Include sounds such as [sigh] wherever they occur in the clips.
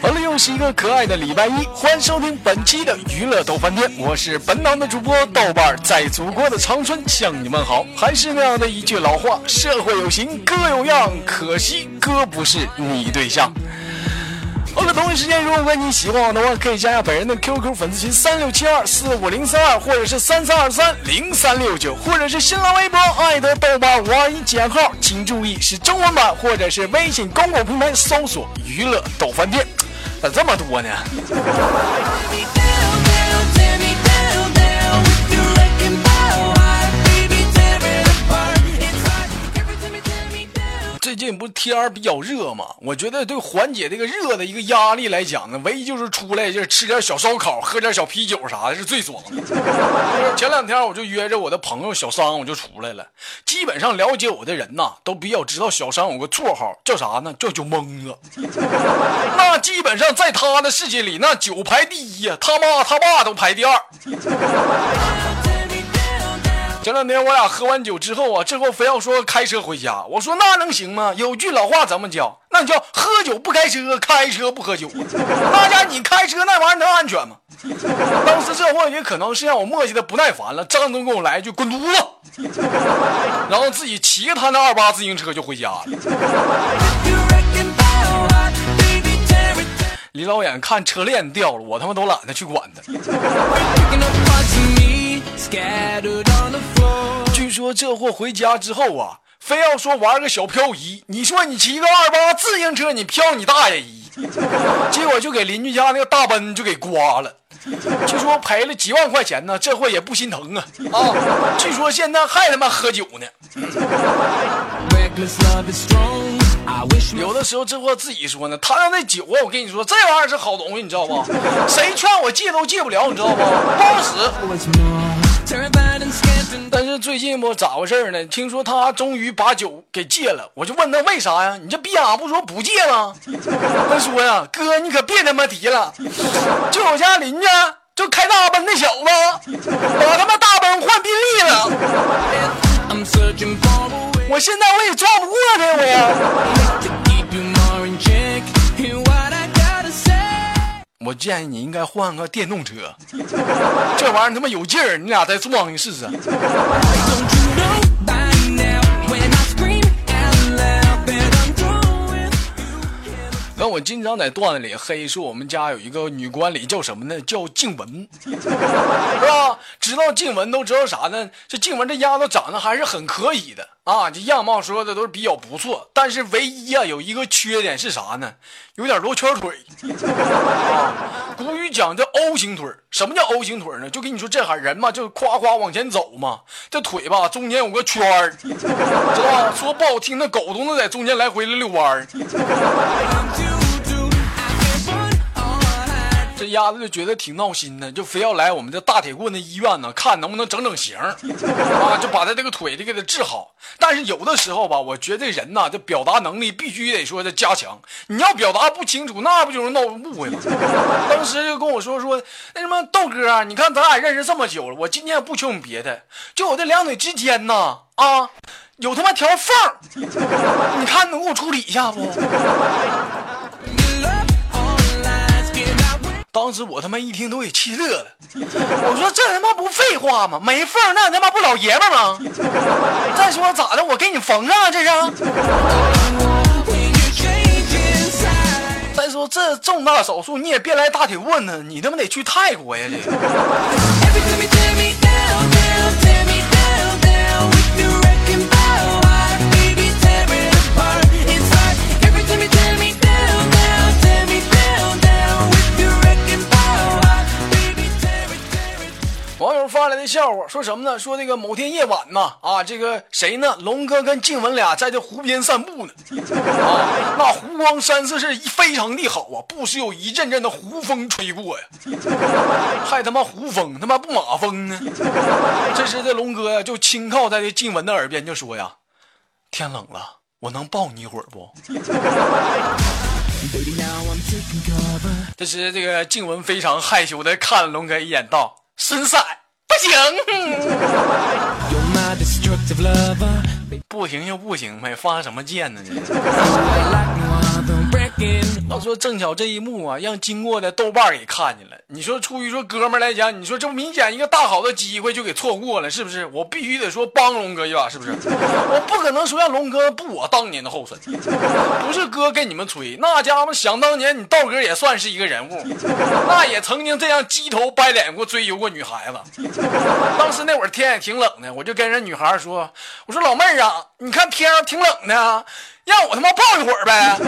好了，又是一个可爱的礼拜一，欢迎收听本期的娱乐豆翻天，我是本档的主播豆瓣，在祖国的长春向你们好。还是那样的一句老话，社会有型哥有样，可惜哥不是你对象。好了，同一时间，如果你喜欢我的话，可以加下本人的 QQ 粉丝群三六七二四五零三二，或者是三三二三零三六九，或者是新浪微博爱的豆瓣五二一减号，请注意是中文版，或者是微信公共平台搜索娱乐豆饭店。咋这么多呢？最近不是天儿比较热嘛？我觉得对缓解这个热的一个压力来讲呢，唯一就是出来就是吃点小烧烤，喝点小啤酒啥的，是最爽的。前两天我就约着我的朋友小商，我就出来了。基本上了解我的人呐，都比较知道小商有个绰号叫啥呢？叫酒蒙子。那基本上在他的世界里，那酒排第一呀，他妈他爸都排第二。前两天我俩喝完酒之后啊，这后非要说开车回家，我说那能行吗？有句老话怎么讲？那叫喝酒不开车，开车不喝酒。大家你开车那玩意儿能安全吗？当时这货也可能是让我磨叽的不耐烦了，张嘴给我来一句滚犊子，然后自己骑着他那二八自行车就回家了。李老远看车链掉了，我他妈都懒得去管他。说这货回家之后啊，非要说玩个小漂移。你说你骑个二八自行车，你漂你大爷移！结果就给邻居家那个大奔就给刮了，据说赔了几万块钱呢。这货也不心疼啊啊！据说现在还他妈喝酒呢。有的时候这货自己说呢，他要那酒啊，我跟你说，这玩意儿是好东西，你知道不？谁劝我戒都戒不了，你知道不？不好使。但是最近不咋回事呢？听说他终于把酒给戒了，我就问他为啥呀？你这逼样不说不戒吗？他说呀，哥你可别他妈提了，就我家邻居就开大奔那小子，把他妈大奔换宾利了。我现在我也撞不过他，我呀。我建议你应该换个电动车，这玩意儿他妈有劲儿，你俩再撞一试试。那我经常在段子里黑说我们家有一个女管理叫什么呢？叫静雯，是吧？知道静雯都知道啥呢？这静雯这丫头长得还是很可以的啊，这样貌说的都是比较不错。但是唯一啊有一个缺点是啥呢？有点罗圈腿。啊，古语讲叫 O 型腿什么叫 O 型腿呢？就跟你说这哈人嘛，就夸夸往前走嘛，这腿吧中间有个圈儿，知道吧？说不好听，那狗都能在中间来回的遛弯儿。[laughs] 这丫头就觉得挺闹心的，就非要来我们这大铁棍的医院呢，看能不能整整形 [laughs] 啊，就把他这个腿就给他治好。但是有的时候吧，我觉得这人呐，这表达能力必须得说这加强。你要表达不清楚，那不就是闹误会吗？[laughs] 当时就跟我说说，那什么豆哥，你看咱俩认识这么久了，我今天不求你别的，就我这两腿之间呐，啊，有他妈条缝，[laughs] 你看能给我处理一下不？当时我他妈一听都给气乐了，我说这他妈不废话吗？没缝那他妈不老爷们吗？再说咋的？我给你缝上这是。再说这重大手术你也别来大铁棍呢，你他妈得去泰国呀！这笑话，说什么呢？说这个某天夜晚呢，啊，这个谁呢？龙哥跟静雯俩在这湖边散步呢，啊，那湖光山色是非常的好啊，不时有一阵阵的湖风吹过呀，还他妈湖风，他妈不马风呢。这时这龙哥呀，就轻靠在这静雯的耳边就说呀：“天冷了，我能抱你一会儿不？”这时这个静雯非常害羞的看了龙哥一眼，道。孙色行，不行就不行呗，发什么贱呢？这。要说正巧这一幕啊，让经过的豆瓣给看见了。你说出于说哥们来讲，你说这不明显一个大好的机会就给错过了，是不是？我必须得说帮龙哥一把，是不是？[laughs] 我不可能说让龙哥步我当年的后尘。不是哥跟你们吹，那家伙想当年你道哥也算是一个人物，[laughs] 那也曾经这样鸡头掰脸过追求过女孩子。当时那会儿天也挺冷的，我就跟人女孩说：“我说老妹儿啊，你看天挺冷的。”让我他妈抱一会儿呗！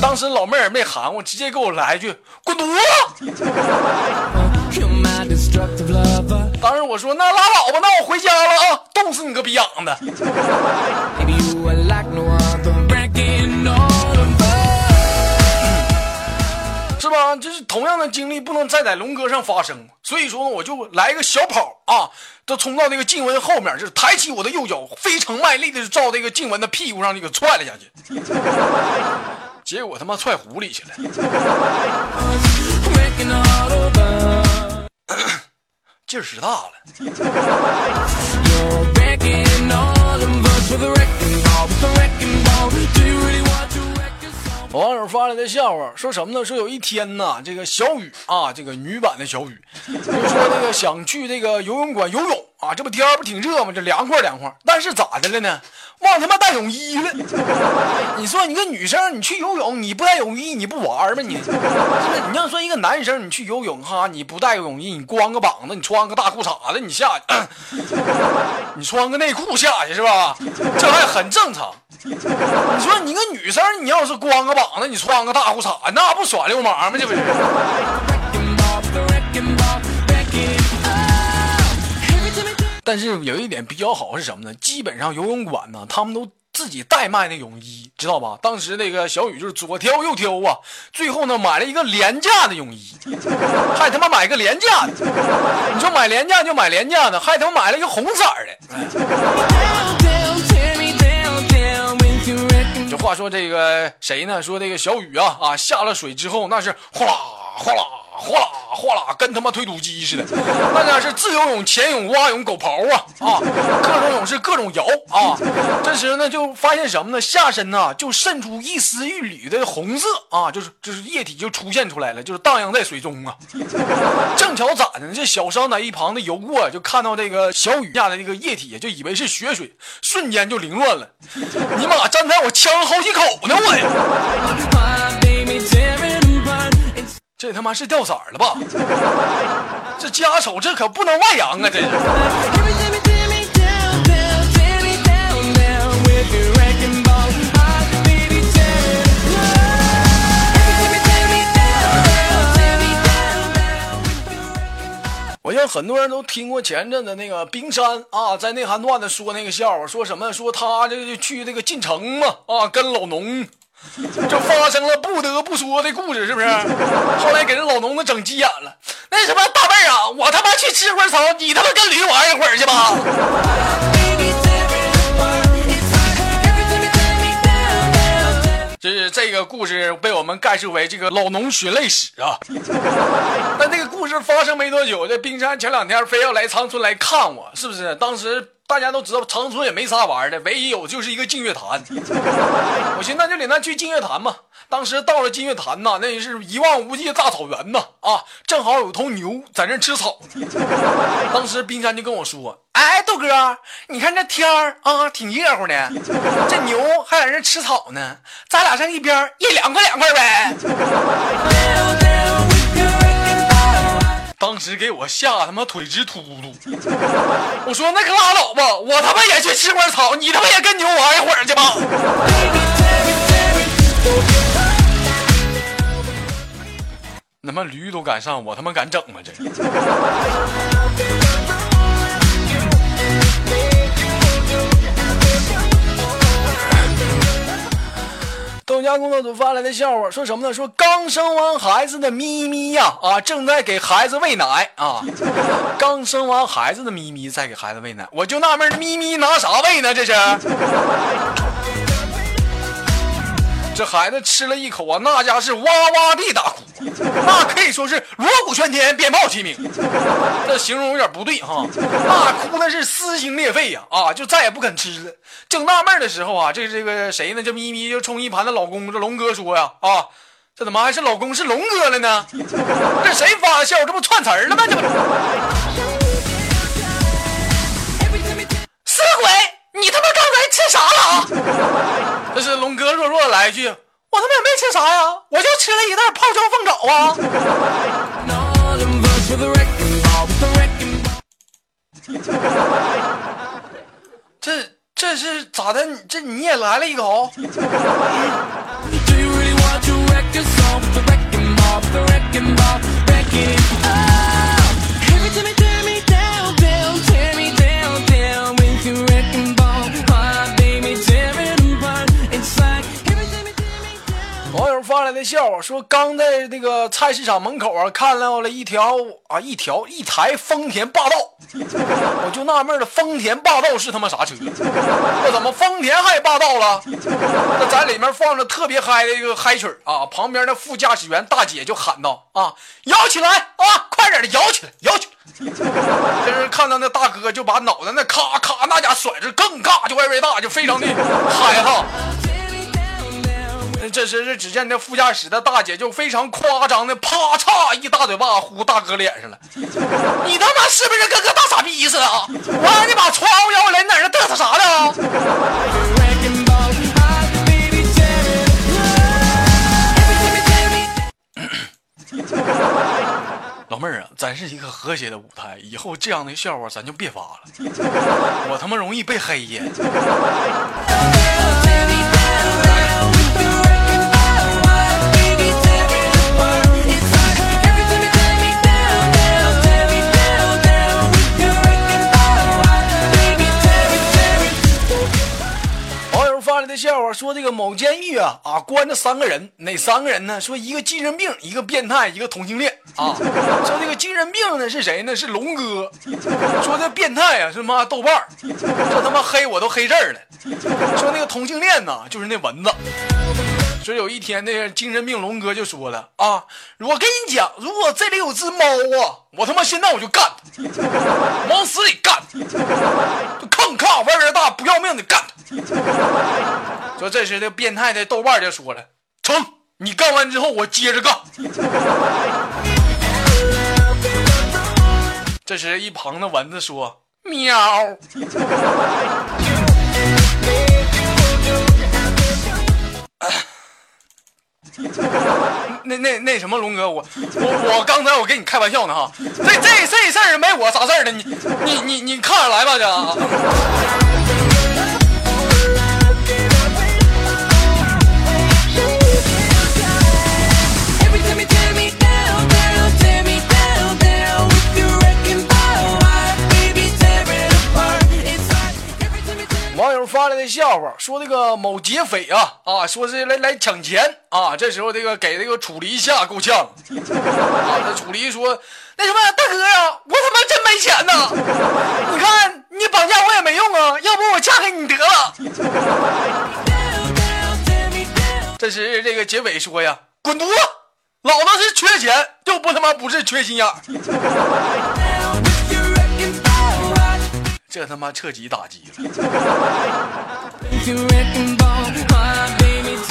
当时老妹儿没含糊，直接给我来一句“滚犊子”。当时我说：“那拉倒吧，那我回家了啊，冻死你个逼养的！”吧？就是同样的经历不能再在龙哥上发生，所以说呢，我就来一个小跑啊，就冲到那个静雯后面，就是抬起我的右脚，非常卖力的就照这个静雯的屁股上就给踹了下去，结果他妈踹湖里去了，劲儿使大了。网友发来的笑话说什么呢？说有一天呢，这个小雨啊，这个女版的小雨，就说那个想去这个游泳馆游泳啊，这不天不挺热吗？这凉快凉快，但是咋的了呢？忘他妈带泳衣了。[laughs] 你说你个女生，你去游泳你不带泳衣你不玩吗？你，[laughs] 是？你要说一个男生你去游泳哈，你不带泳衣，你光个膀子，你穿个大裤衩子，你下去，[coughs] 你穿个内裤下去是吧？这还很正常。你说你个女生，你要是光个膀子，你穿个大裤衩，那不耍流氓吗？这不是？但是有一点比较好是什么呢？基本上游泳馆呢，他们都自己代卖那泳衣，知道吧？当时那个小雨就是左挑右挑啊，最后呢买了一个廉价的泳衣，还他妈买个廉价的。你说买廉价就买廉价的，还他妈买了一个红色的。这话说这个谁呢？说这个小雨啊啊，下了水之后那是哗啦哗啦哗啦哗啦，跟他妈推土机似的。那家是自由泳、潜泳、蛙泳、狗刨啊啊，各种泳是各种摇啊。这时呢，就发现什么呢？下身呢就渗出一丝一缕的红色啊，就是就是液体就出现出来了，就是荡漾在水中啊。正巧咋的呢？这小商在一旁的游过，就看到这个小雨下的这个液体，就以为是血水，瞬间就凌乱了。尼玛，站台我呛了好几口呢，我呀！这他妈是掉色儿了吧？这家丑，这可不能外扬啊！这。我想很多人都听过前阵子那个冰山啊，在内涵段子说那个笑话，说什么说他这个去那个进城嘛啊，跟老农 [laughs] 就发生了不得不说的故事，是不是？后来给这老农子整急眼了。那什么大妹儿啊，我他妈去吃会草，你他妈跟驴玩一会儿去吧。这是这个故事被我们概述为这个老农血泪史啊。但这个故事发生没多久，这冰山前两天非要来长春来看我，是不是？当时。大家都知道长春也没啥玩的，唯一有就是一个净月潭。我寻思那就领他去净月潭吧。当时到了净月潭呐，那也是一望无际的大草原呐啊，正好有头牛在那吃草。当时冰山就跟我说：“哎，豆哥，你看这天儿啊，挺热乎的，这牛还在这吃草呢，咱俩上一边也凉快凉快呗。当时给我吓他妈腿直突突，我说那可拉倒吧，我他妈也去吃块草，你他妈也跟牛玩一会儿去吧。他妈驴都敢上，我他妈敢整吗？这。豆家工作组发来的笑话，说什么呢？说刚生完孩子的咪咪呀，啊，正在给孩子喂奶啊。刚生完孩子的咪咪在给孩子喂奶，我就纳闷，咪咪拿啥喂呢？这是。这孩子吃了一口啊，那家是哇哇地大哭，[laughs] 那可以说是锣鼓喧天，鞭炮齐鸣。这形容有点不对哈，那哭的是撕心裂肺呀啊，就再也不肯吃了。正纳闷的时候啊，这这个谁呢？这咪咪就冲一旁的老公这龙哥说呀啊，这怎么还是老公是龙哥了呢？这谁发的笑？这不串词了吗？这不，死鬼！你他妈刚才吃啥了啊？这是龙哥弱弱的来一句：“我他妈也没吃啥呀，我就吃了一袋泡椒凤爪啊。[laughs] ”这这是咋的？这你也来了一口？[laughs] 笑话说，刚在那个菜市场门口啊，看到了一条啊，一条一台丰田霸道，[laughs] 我就纳闷了，丰田霸道是他妈啥车？那怎么丰田还霸道了？那在里面放着特别嗨的一个嗨曲啊，旁边的副驾驶员大姐就喊道：“啊，摇起来啊，快点的摇起来，摇起来！”就是看到那大哥就把脑袋那咔咔那家甩着更尬，就外边大，就非常的嗨哈。这时，是只见那副驾驶的大姐就非常夸张的啪嚓一大嘴巴呼大哥脸上了。你他妈是不是跟个大傻逼似的啊？我让你把窗户摇下来，你在这嘚瑟啥呢？老妹儿啊，咱是一个和谐的舞台，以后这样的笑话咱就别发了，我他妈容易被黑呀。笑话说这个某监狱啊啊关着三个人，哪三个人呢？说一个精神病，一个变态，一个同性恋啊。说这个精神病呢是谁呢？是龙哥。说这变态啊是妈豆瓣儿，这他妈黑我都黑这儿了。说那个同性恋呢就是那蚊子。说有一天那个精神病龙哥就说了啊，我跟你讲，如果这里有只猫啊，我他妈现在我就干，往死里干，就坑咔味儿大，不要命的干他。说这时这变态的豆瓣就说了，成，你干完之后我接着干。[laughs] 这时一旁的蚊子说，喵。[laughs] 那那那什么龙哥，我我我刚才我跟你开玩笑呢哈，这这这事儿没我啥事儿的，你你你你看着来吧这。发来的笑话说，这个某劫匪啊啊，说是来来抢钱啊。这时候，这个给这个楚离吓够呛 [laughs] 啊。这楚离说：“那什么，大哥呀，我他妈真没钱呐！你看你绑架我也没用啊，要不我嫁给你得了。” [laughs] 这时，这个劫匪说呀：“滚犊子！老子是缺钱，又不他妈不是缺心眼。” [laughs] 这他妈彻底打击了。[laughs]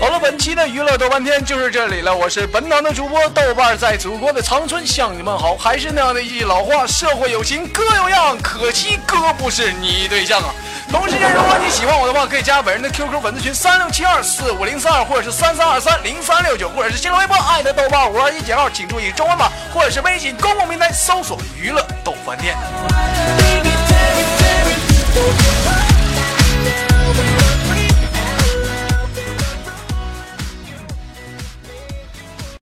好了。本期的娱乐豆瓣天就是这里了，我是本档的主播豆瓣，在祖国的长春向你们好。还是那样的一句老话，社会有情哥有样，可惜哥不是你对象啊。同时间，如果你喜欢我的话，可以加本人的 QQ 粉丝群三六七二四五零三二，或者是三三二三零三六九，或者是新浪微博爱的豆瓣五二一减号，请注意中文码，或者是微信公共平台搜索娱乐豆瓣天。Thank you.